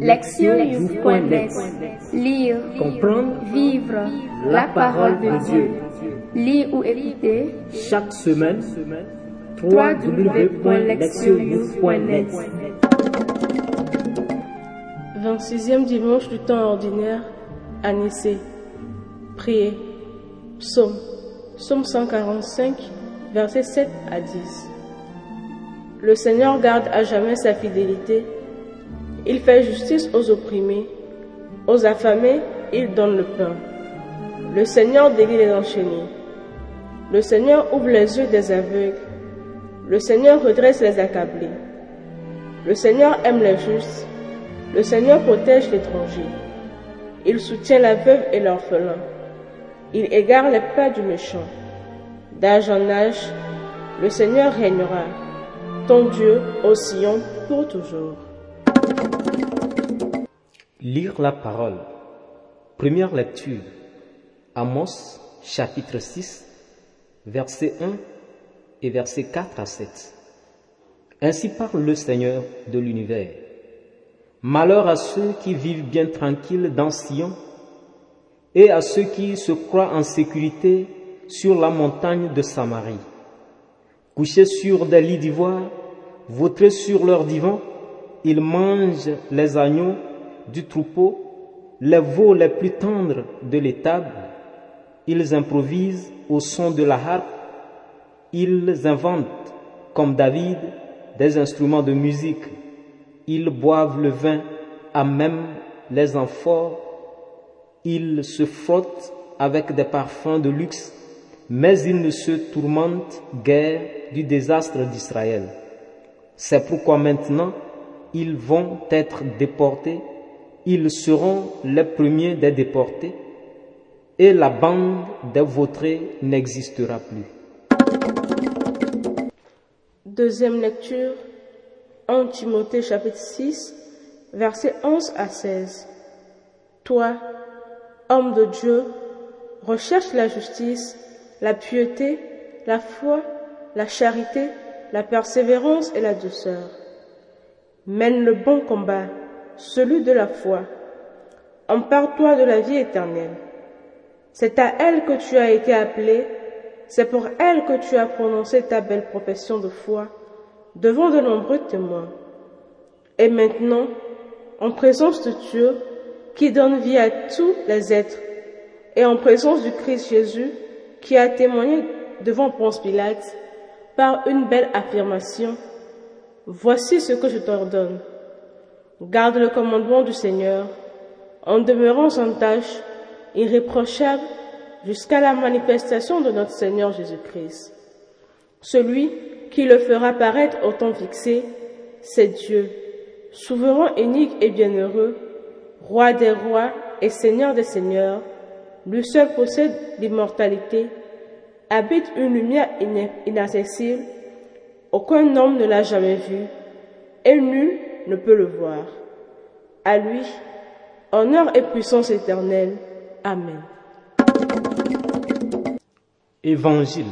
Lectionnews.net Lire, Comprendre, vivre la parole de Dieu. Lire ou écouter chaque semaine, www.lectionnews.net 26e dimanche du temps ordinaire, à Nicée. Priez. Psaume. Psaume 145, versets 7 à 10. Le Seigneur garde à jamais sa fidélité. Il fait justice aux opprimés. Aux affamés, il donne le pain. Le Seigneur délie les enchaînés. Le Seigneur ouvre les yeux des aveugles. Le Seigneur redresse les accablés. Le Seigneur aime les justes. Le Seigneur protège l'étranger. Il soutient la veuve et l'orphelin. Il égare les pas du méchant. D'âge en âge, le Seigneur régnera. Ton Dieu, ô Sion, pour toujours. Lire la parole. Première lecture. Amos, chapitre 6, versets 1 et versets 4 à 7. Ainsi parle le Seigneur de l'univers. Malheur à ceux qui vivent bien tranquilles dans Sion et à ceux qui se croient en sécurité sur la montagne de Samarie. Couchés sur des lits d'ivoire, vautrés sur leurs divans, ils mangent les agneaux du troupeau, les veaux les plus tendres de l'étable. Ils improvisent au son de la harpe. Ils inventent, comme David, des instruments de musique. Ils boivent le vin à même les amphores. Ils se frottent avec des parfums de luxe, mais ils ne se tourmentent guère du désastre d'Israël. C'est pourquoi maintenant ils vont être déportés, ils seront les premiers des déportés, et la bande des vautrés n'existera plus. Deuxième lecture, 1 Timothée chapitre 6, versets 11 à 16. Toi, homme de Dieu, recherche la justice, la piété, la foi, la charité, la persévérance et la douceur. Mène le bon combat, celui de la foi. Empare-toi de la vie éternelle. C'est à elle que tu as été appelé, c'est pour elle que tu as prononcé ta belle profession de foi devant de nombreux témoins. Et maintenant, en présence de Dieu, qui donne vie à tous les êtres, et en présence du Christ Jésus, qui a témoigné devant Ponce Pilate par une belle affirmation, Voici ce que je t'ordonne. Garde le commandement du Seigneur, en demeurant sans tâche, irréprochable, jusqu'à la manifestation de notre Seigneur Jésus-Christ. Celui qui le fera paraître au temps fixé, c'est Dieu, souverain unique et bienheureux, roi des rois et seigneur des seigneurs, lui seul possède l'immortalité, habite une lumière inaccessible, aucun homme ne l'a jamais vu, et nul ne peut le voir. À lui, honneur et puissance éternelle. Amen. Évangile.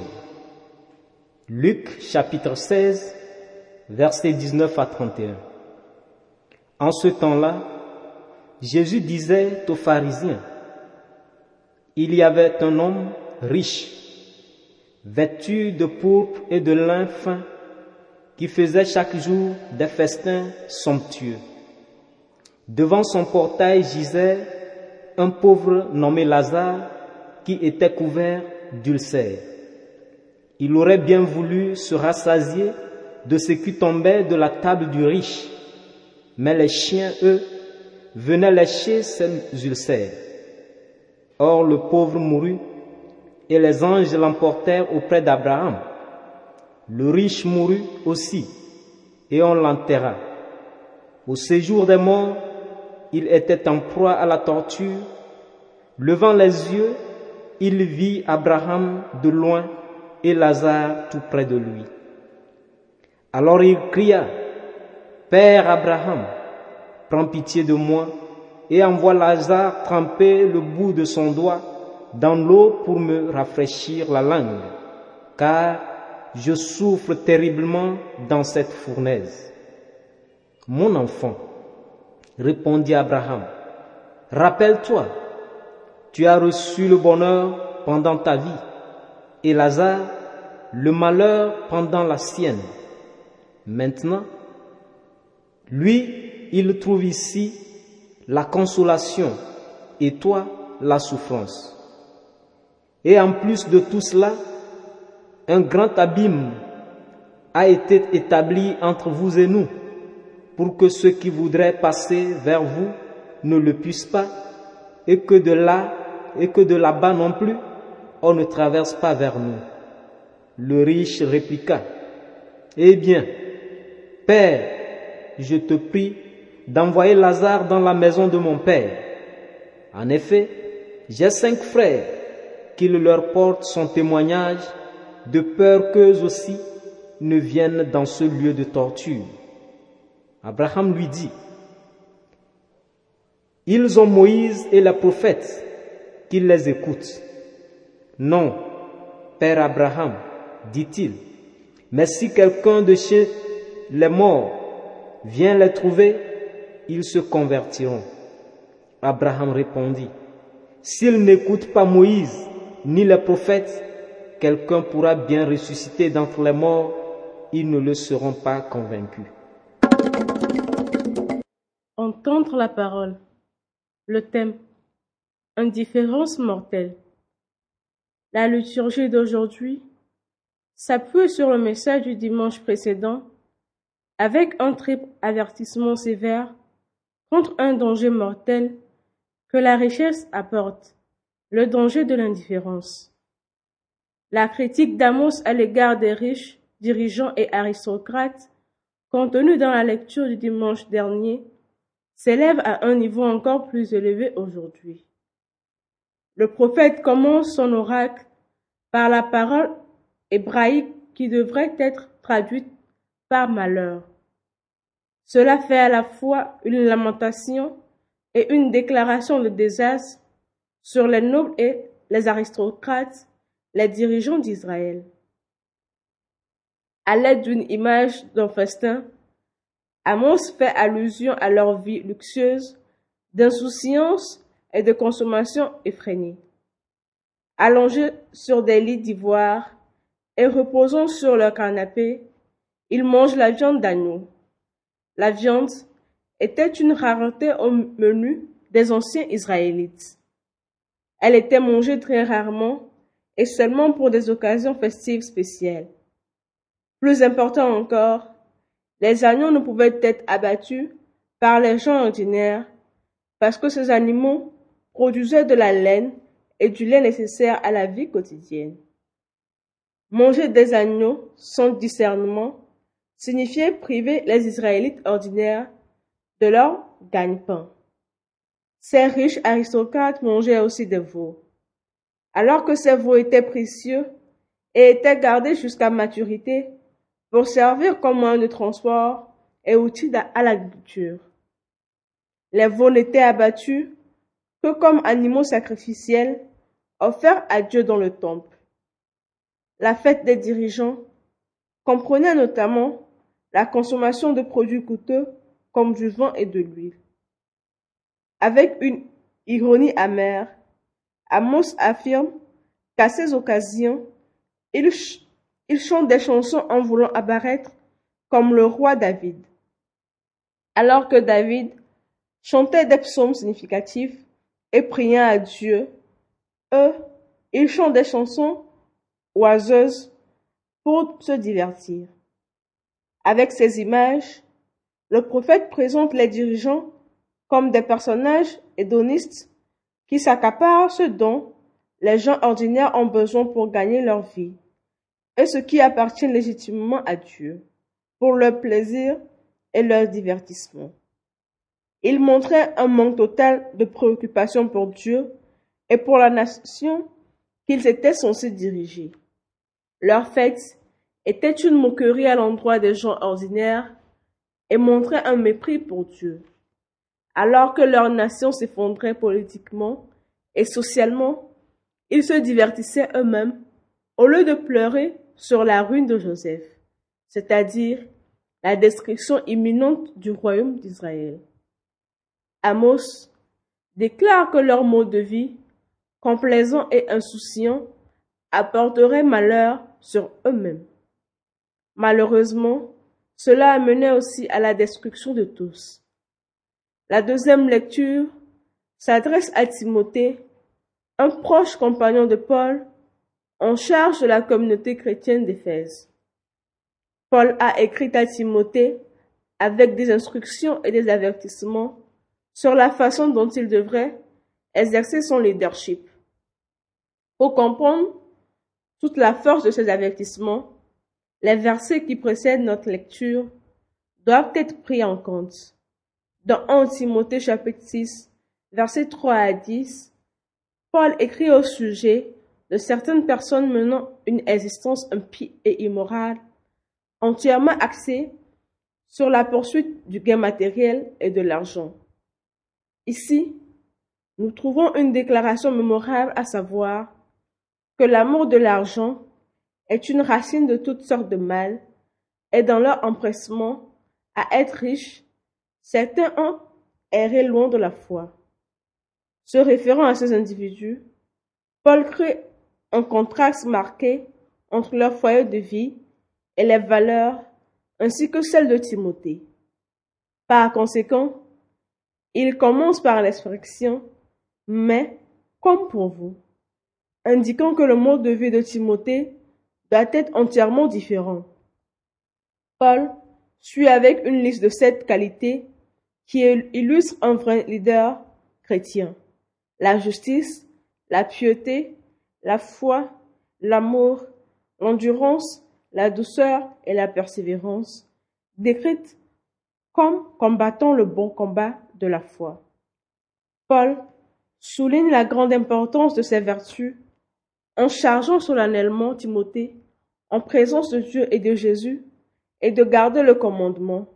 Luc chapitre 16, versets 19 à 31. En ce temps-là, Jésus disait aux pharisiens, Il y avait un homme riche, vêtu de pourpre et de lin fin, qui faisait chaque jour des festins somptueux. Devant son portail gisait un pauvre nommé Lazare qui était couvert d'ulcères. Il aurait bien voulu se rassasier de ce qui tombait de la table du riche, mais les chiens, eux, venaient lécher ses ulcères. Or le pauvre mourut, et les anges l'emportèrent auprès d'Abraham. Le riche mourut aussi, et on l'enterra. Au séjour des morts, il était en proie à la torture. Levant les yeux, il vit Abraham de loin et Lazare tout près de lui. Alors il cria, Père Abraham, prends pitié de moi et envoie Lazare tremper le bout de son doigt dans l'eau pour me rafraîchir la langue, car je souffre terriblement dans cette fournaise. Mon enfant, répondit Abraham, rappelle-toi, tu as reçu le bonheur pendant ta vie et Lazare le malheur pendant la sienne. Maintenant, lui, il trouve ici la consolation et toi la souffrance. Et en plus de tout cela, un grand abîme a été établi entre vous et nous pour que ceux qui voudraient passer vers vous ne le puissent pas et que de là et que de là-bas non plus on ne traverse pas vers nous. Le riche répliqua, Eh bien, Père, je te prie d'envoyer Lazare dans la maison de mon Père. En effet, j'ai cinq frères, qu'il leur porte son témoignage, de peur qu'eux aussi ne viennent dans ce lieu de torture. Abraham lui dit, Ils ont Moïse et les prophètes, qu'ils les écoutent. Non, Père Abraham, dit-il, mais si quelqu'un de chez les morts vient les trouver, ils se convertiront. Abraham répondit, S'ils n'écoutent pas Moïse ni les prophètes, quelqu'un pourra bien ressusciter d'entre les morts, ils ne le seront pas convaincus. Entendre la parole. Le thème. Indifférence mortelle. La liturgie d'aujourd'hui s'appuie sur le message du dimanche précédent avec un triple avertissement sévère contre un danger mortel que la richesse apporte, le danger de l'indifférence. La critique d'Amos à l'égard des riches, dirigeants et aristocrates, contenue dans la lecture du dimanche dernier, s'élève à un niveau encore plus élevé aujourd'hui. Le prophète commence son oracle par la parole hébraïque qui devrait être traduite par malheur. Cela fait à la fois une lamentation et une déclaration de désastre sur les nobles et les aristocrates, les dirigeants d'Israël. À l'aide d'une image d'un festin, Amos fait allusion à leur vie luxueuse, d'insouciance et de consommation effrénée. Allongés sur des lits d'ivoire et reposant sur leur canapé, ils mangent la viande d'agneau. La viande était une rareté au menu des anciens Israélites. Elle était mangée très rarement et seulement pour des occasions festives spéciales. Plus important encore, les agneaux ne pouvaient être abattus par les gens ordinaires parce que ces animaux produisaient de la laine et du lait nécessaire à la vie quotidienne. Manger des agneaux sans discernement signifiait priver les Israélites ordinaires de leur gagne-pain. Ces riches aristocrates mangeaient aussi des veaux. Alors que ces veaux étaient précieux et étaient gardés jusqu'à maturité pour servir comme moyen de transport et outil à l'agriculture. Les veaux n'étaient abattus que comme animaux sacrificiels offerts à Dieu dans le temple. La fête des dirigeants comprenait notamment la consommation de produits coûteux comme du vin et de l'huile. Avec une ironie amère, Amos affirme qu'à ces occasions, il, chante des chansons en voulant apparaître comme le roi David. Alors que David chantait des psaumes significatifs et priant à Dieu, eux, ils chantent des chansons oiseuses pour se divertir. Avec ces images, le prophète présente les dirigeants comme des personnages hédonistes qui s'accaparent ce dont les gens ordinaires ont besoin pour gagner leur vie et ce qui appartient légitimement à Dieu pour leur plaisir et leur divertissement. Il montrait un manque total de préoccupation pour Dieu et pour la nation qu'ils étaient censés diriger. Leur fête était une moquerie à l'endroit des gens ordinaires et montrait un mépris pour Dieu. Alors que leur nation s'effondrait politiquement et socialement, ils se divertissaient eux-mêmes au lieu de pleurer sur la ruine de Joseph, c'est-à-dire la destruction imminente du royaume d'Israël. Amos, déclarent que leur mode de vie, complaisant et insouciant, apporterait malheur sur eux-mêmes. Malheureusement, cela amenait aussi à la destruction de tous. La deuxième lecture s'adresse à Timothée, un proche compagnon de Paul, en charge de la communauté chrétienne d'Éphèse. Paul a écrit à Timothée avec des instructions et des avertissements sur la façon dont il devrait exercer son leadership. Pour comprendre toute la force de ces avertissements, les versets qui précèdent notre lecture doivent être pris en compte. Dans 1 Timothée chapitre 6, versets 3 à 10, Paul écrit au sujet de certaines personnes menant une existence impie et immorale, entièrement axée sur la poursuite du gain matériel et de l'argent. Ici, nous trouvons une déclaration mémorable à savoir que l'amour de l'argent est une racine de toutes sortes de mal et dans leur empressement à être riches, certains ont erré loin de la foi. Se référant à ces individus, Paul crée un contraste marqué entre leur foyer de vie et les valeurs ainsi que celles de Timothée. Par conséquent, il commence par l'expression mais comme pour vous, indiquant que le mode de vie de Timothée doit être entièrement différent. Paul suit avec une liste de sept qualités qui illustrent un vrai leader chrétien. La justice, la piété, la foi, l'amour, l'endurance, la douceur et la persévérance, décrites comme combattant le bon combat de la foi. Paul souligne la grande importance de ces vertus en chargeant solennellement Timothée en présence de Dieu et de Jésus et de garder le commandement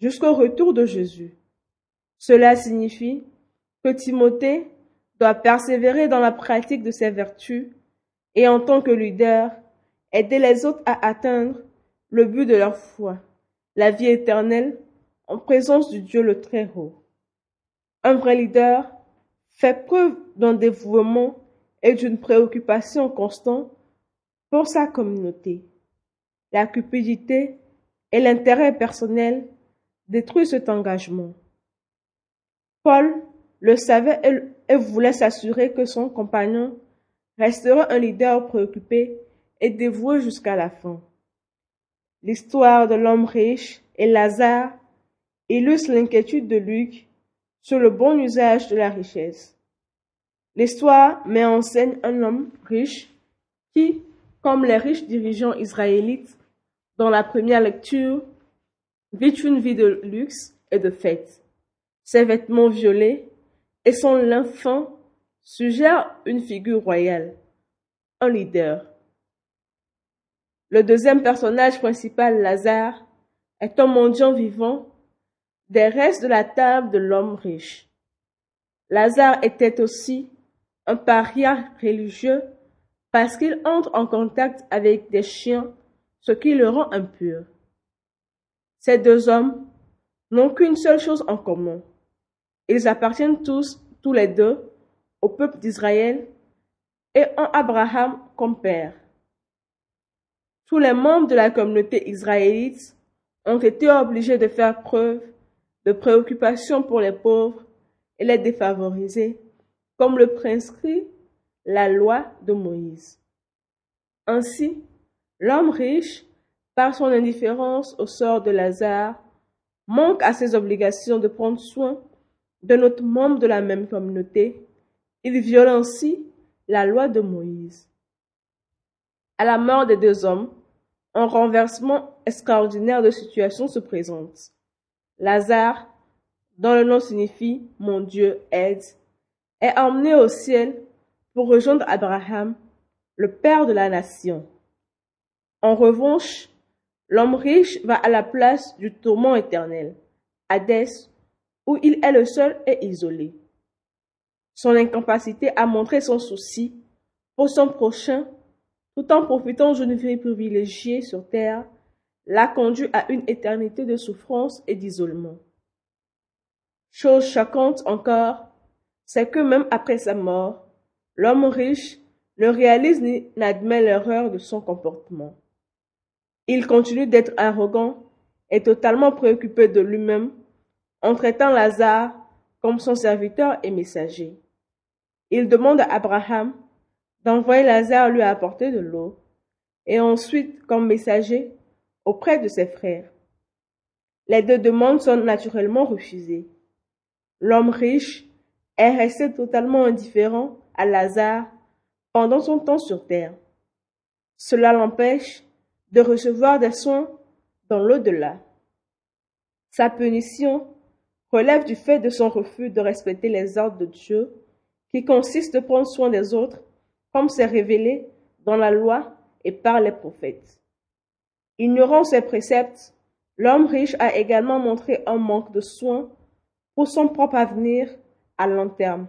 jusqu'au retour de Jésus. Cela signifie que Timothée doit persévérer dans la pratique de ses vertus et en tant que leader, aider les autres à atteindre le but de leur foi, la vie éternelle en présence du Dieu le Très-Haut. Un vrai leader fait preuve d'un dévouement et d'une préoccupation constante pour sa communauté. La cupidité et l'intérêt personnel détruisent cet engagement. Paul le savait et voulait s'assurer que son compagnon restera un leader préoccupé et dévoué jusqu'à la fin. L'histoire de l'homme riche et Lazare illustre l'inquiétude de Luc sur le bon usage de la richesse. L'histoire met en scène un homme riche qui, comme les riches dirigeants israélites dans la première lecture, vit une vie de luxe et de fête. Ses vêtements violets et son l'enfant suggèrent une figure royale, un leader. Le deuxième personnage principal, Lazare, est un mendiant vivant des restes de la table de l'homme riche. Lazare était aussi un paria religieux parce qu'il entre en contact avec des chiens, ce qui le rend impur. Ces deux hommes n'ont qu'une seule chose en commun. Ils appartiennent tous, tous les deux, au peuple d'Israël et ont Abraham comme père. Tous les membres de la communauté israélite ont été obligés de faire preuve de préoccupation pour les pauvres et les défavorisés, comme le prescrit la loi de Moïse. Ainsi, l'homme riche, par son indifférence au sort de Lazare, manque à ses obligations de prendre soin de notre membre de la même communauté. Il viole ainsi la loi de Moïse. À la mort des deux hommes, un renversement extraordinaire de situation se présente. Lazare, dont le nom signifie Mon Dieu aide, est emmené au ciel pour rejoindre Abraham, le père de la nation. En revanche, l'homme riche va à la place du tourment éternel, Hadès, où il est le seul et isolé. Son incapacité à montrer son souci pour son prochain, tout en profitant d'une vie privilégiée sur terre, l'a conduit à une éternité de souffrance et d'isolement. Chose choquante encore, c'est que même après sa mort, l'homme riche ne réalise ni n'admet l'erreur de son comportement. Il continue d'être arrogant et totalement préoccupé de lui-même en traitant Lazare comme son serviteur et messager. Il demande à Abraham d'envoyer Lazare lui apporter de l'eau et ensuite comme messager auprès de ses frères. Les deux demandes sont naturellement refusées. L'homme riche est resté totalement indifférent à Lazare pendant son temps sur terre. Cela l'empêche de recevoir des soins dans l'au-delà. Sa punition relève du fait de son refus de respecter les ordres de Dieu, qui consiste de prendre soin des autres, comme c'est révélé dans la loi et par les prophètes. Ignorant ces préceptes, l'homme riche a également montré un manque de soin pour son propre avenir à long terme.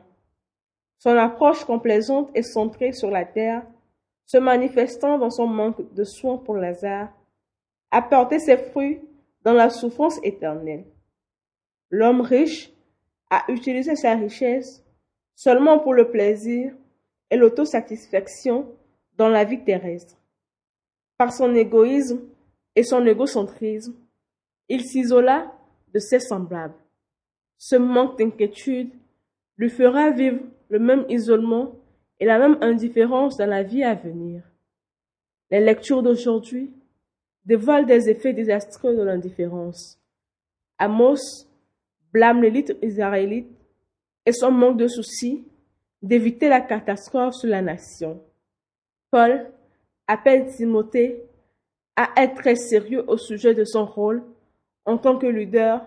Son approche complaisante est centrée sur la terre, se manifestant dans son manque de soin pour Lazare, a porté ses fruits dans la souffrance éternelle. L'homme riche a utilisé sa richesse seulement pour le plaisir et l'autosatisfaction dans la vie terrestre. Par son égoïsme et son égocentrisme, il s'isola de ses semblables. Ce manque d'inquiétude lui fera vivre le même isolement et la même indifférence dans la vie à venir. Les lectures d'aujourd'hui dévoilent des effets désastreux de l'indifférence. Amos blâme l'élite israélite et son manque de souci d'éviter la catastrophe sur la nation. Paul appelle Timothée à être très sérieux au sujet de son rôle en tant que leader,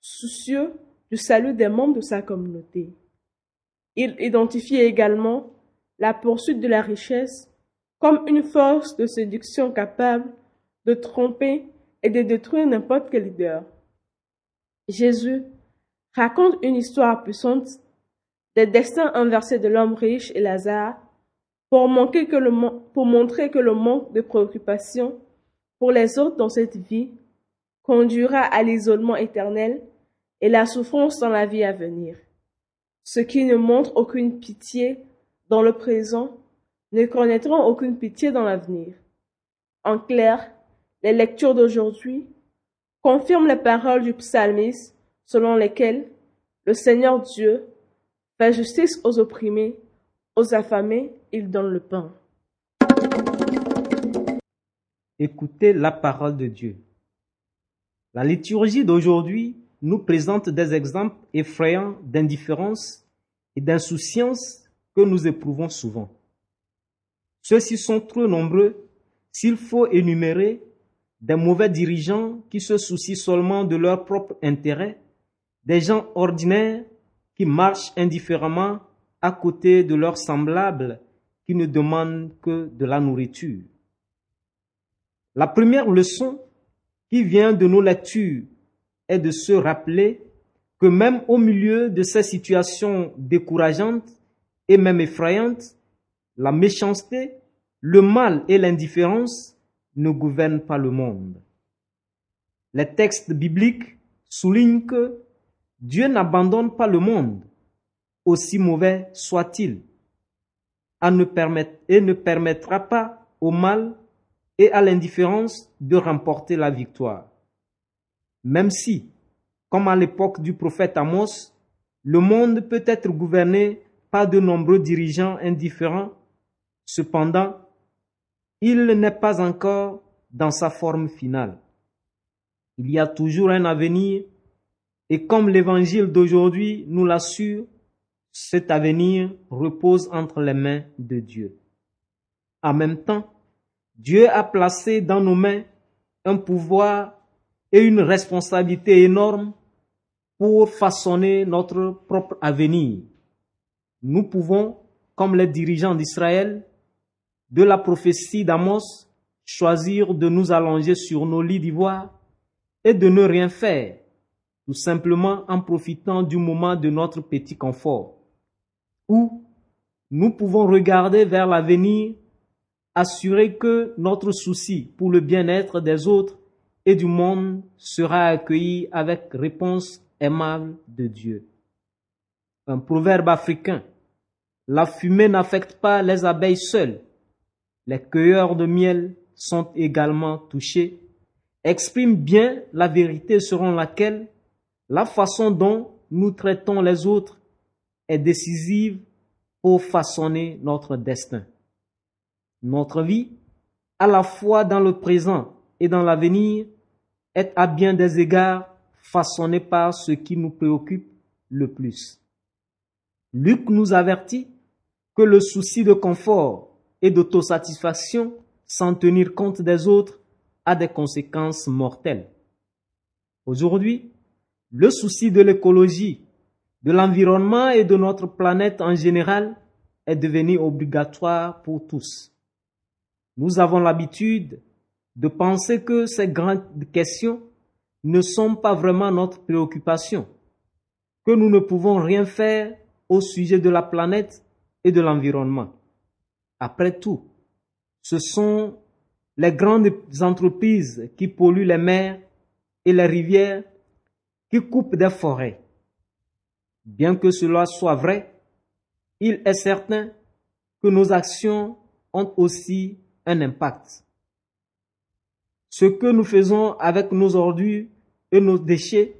soucieux du salut des membres de sa communauté. Il identifie également la poursuite de la richesse comme une force de séduction capable de tromper et de détruire n'importe quel leader. Jésus raconte une histoire puissante des destins inversés de l'homme riche et Lazare pour, montrer que le manque de préoccupation pour les autres dans cette vie conduira à l'isolement éternel et la souffrance dans la vie à venir. Ceux qui ne montrent aucune pitié dans le présent ne connaîtront aucune pitié dans l'avenir. En clair, les lectures d'aujourd'hui confirment les paroles du psalmiste selon lesquelles le Seigneur Dieu fait justice aux opprimés, aux affamés, il donne le pain. Écoutez la parole de Dieu. La liturgie d'aujourd'hui nous présente des exemples effrayants d'indifférence et d'insouciance que nous éprouvons souvent. Ceux-ci sont trop nombreux s'il faut énumérer des mauvais dirigeants qui se soucient seulement de leur propre intérêt, des gens ordinaires qui marchent indifféremment à côté de leurs semblables qui ne demandent que de la nourriture. La première leçon qui vient de nos lectures est de se rappeler que même au milieu de ces situations décourageantes et même effrayantes, la méchanceté, le mal et l'indifférence ne gouvernent pas le monde. Les textes bibliques soulignent que Dieu n'abandonne pas le monde, aussi mauvais soit-il, et ne permettra pas au mal et à l'indifférence de remporter la victoire. Même si, comme à l'époque du prophète Amos, le monde peut être gouverné par de nombreux dirigeants indifférents, cependant, il n'est pas encore dans sa forme finale. Il y a toujours un avenir et comme l'évangile d'aujourd'hui nous l'assure, cet avenir repose entre les mains de Dieu. En même temps, Dieu a placé dans nos mains un pouvoir et une responsabilité énorme pour façonner notre propre avenir. Nous pouvons, comme les dirigeants d'Israël, de la prophétie d'Amos, choisir de nous allonger sur nos lits d'ivoire et de ne rien faire, tout simplement en profitant du moment de notre petit confort. Ou nous pouvons regarder vers l'avenir, assurer que notre souci pour le bien-être des autres et du monde sera accueilli avec réponse aimable de Dieu. Un proverbe africain. La fumée n'affecte pas les abeilles seules. Les cueilleurs de miel sont également touchés. Exprime bien la vérité selon laquelle la façon dont nous traitons les autres est décisive pour façonner notre destin. Notre vie, à la fois dans le présent et dans l'avenir, est à bien des égards façonnée par ce qui nous préoccupe le plus. Luc nous avertit que le souci de confort et d'autosatisfaction sans tenir compte des autres a des conséquences mortelles. Aujourd'hui, le souci de l'écologie, de l'environnement et de notre planète en général est devenu obligatoire pour tous. Nous avons l'habitude de penser que ces grandes questions ne sont pas vraiment notre préoccupation, que nous ne pouvons rien faire au sujet de la planète et de l'environnement. Après tout, ce sont les grandes entreprises qui polluent les mers et les rivières, qui coupent des forêts. Bien que cela soit vrai, il est certain que nos actions ont aussi un impact. Ce que nous faisons avec nos ordures et nos déchets,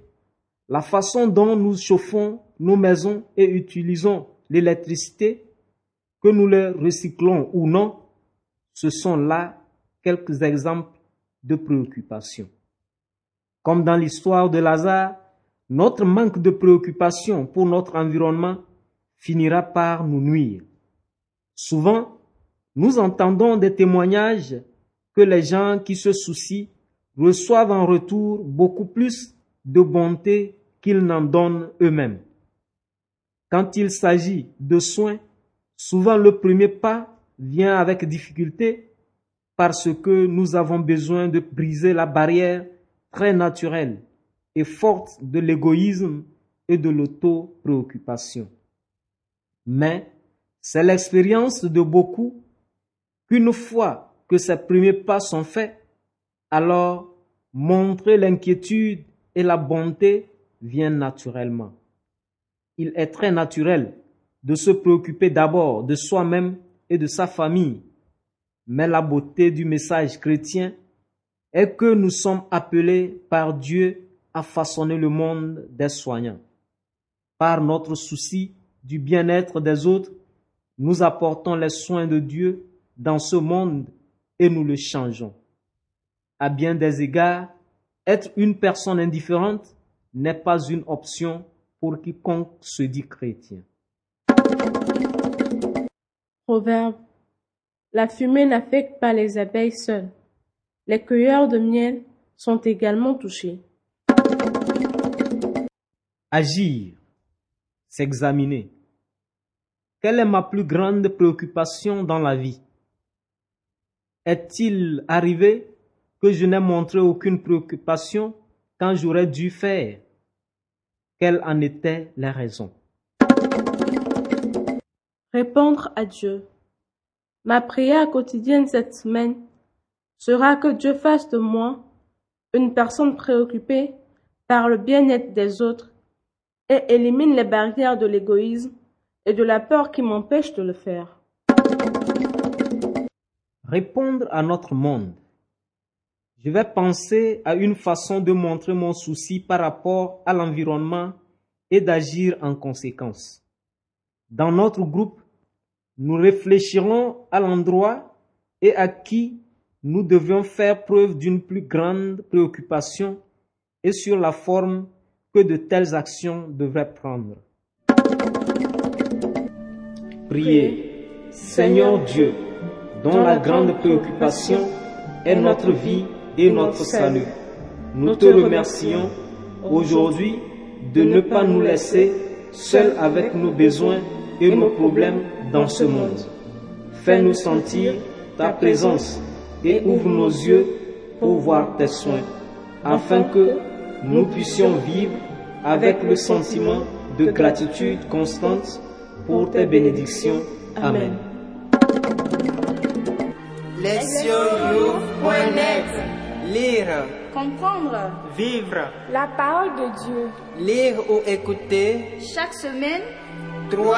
la façon dont nous chauffons nos maisons et utilisons l'électricité, que nous les recyclons ou non, ce sont là quelques exemples de préoccupation. Comme dans l'histoire de Lazare, notre manque de préoccupation pour notre environnement finira par nous nuire. Souvent, nous entendons des témoignages que les gens qui se soucient reçoivent en retour beaucoup plus de bonté qu'ils n'en donnent eux-mêmes. Quand il s'agit de soins, souvent le premier pas vient avec difficulté parce que nous avons besoin de briser la barrière très naturelle et forte de l'égoïsme et de l'auto-préoccupation. Mais c'est l'expérience de beaucoup qu'une fois que ces premiers pas sont faits, alors montrer l'inquiétude et la bonté vient naturellement. Il est très naturel de se préoccuper d'abord de soi-même et de sa famille. Mais la beauté du message chrétien est que nous sommes appelés par Dieu à façonner le monde des soignants. Par notre souci du bien-être des autres, nous apportons les soins de Dieu dans ce monde et nous le changeons. À bien des égards, être une personne indifférente n'est pas une option pour quiconque se dit chrétien. Proverbe. La fumée n'affecte pas les abeilles seules. Les cueilleurs de miel sont également touchés. Agir, s'examiner. Quelle est ma plus grande préoccupation dans la vie? Est-il arrivé que je n'ai montré aucune préoccupation quand j'aurais dû faire? Quelles en étaient les raisons? Répondre à Dieu. Ma prière quotidienne cette semaine sera que Dieu fasse de moi une personne préoccupée par le bien-être des autres et élimine les barrières de l'égoïsme et de la peur qui m'empêchent de le faire répondre à notre monde. Je vais penser à une façon de montrer mon souci par rapport à l'environnement et d'agir en conséquence. Dans notre groupe, nous réfléchirons à l'endroit et à qui nous devions faire preuve d'une plus grande préoccupation et sur la forme que de telles actions devraient prendre. Priez, Seigneur Dieu, dont la grande préoccupation est notre vie et notre salut. Nous te remercions aujourd'hui de ne pas nous laisser seuls avec nos besoins et nos problèmes dans ce monde. Fais-nous sentir ta présence et ouvre nos yeux pour voir tes soins, afin que nous puissions vivre avec le sentiment de gratitude constante pour tes bénédictions. Amen. Lire. Comprendre. Vivre. La parole de Dieu. Lire ou écouter. Chaque semaine. 3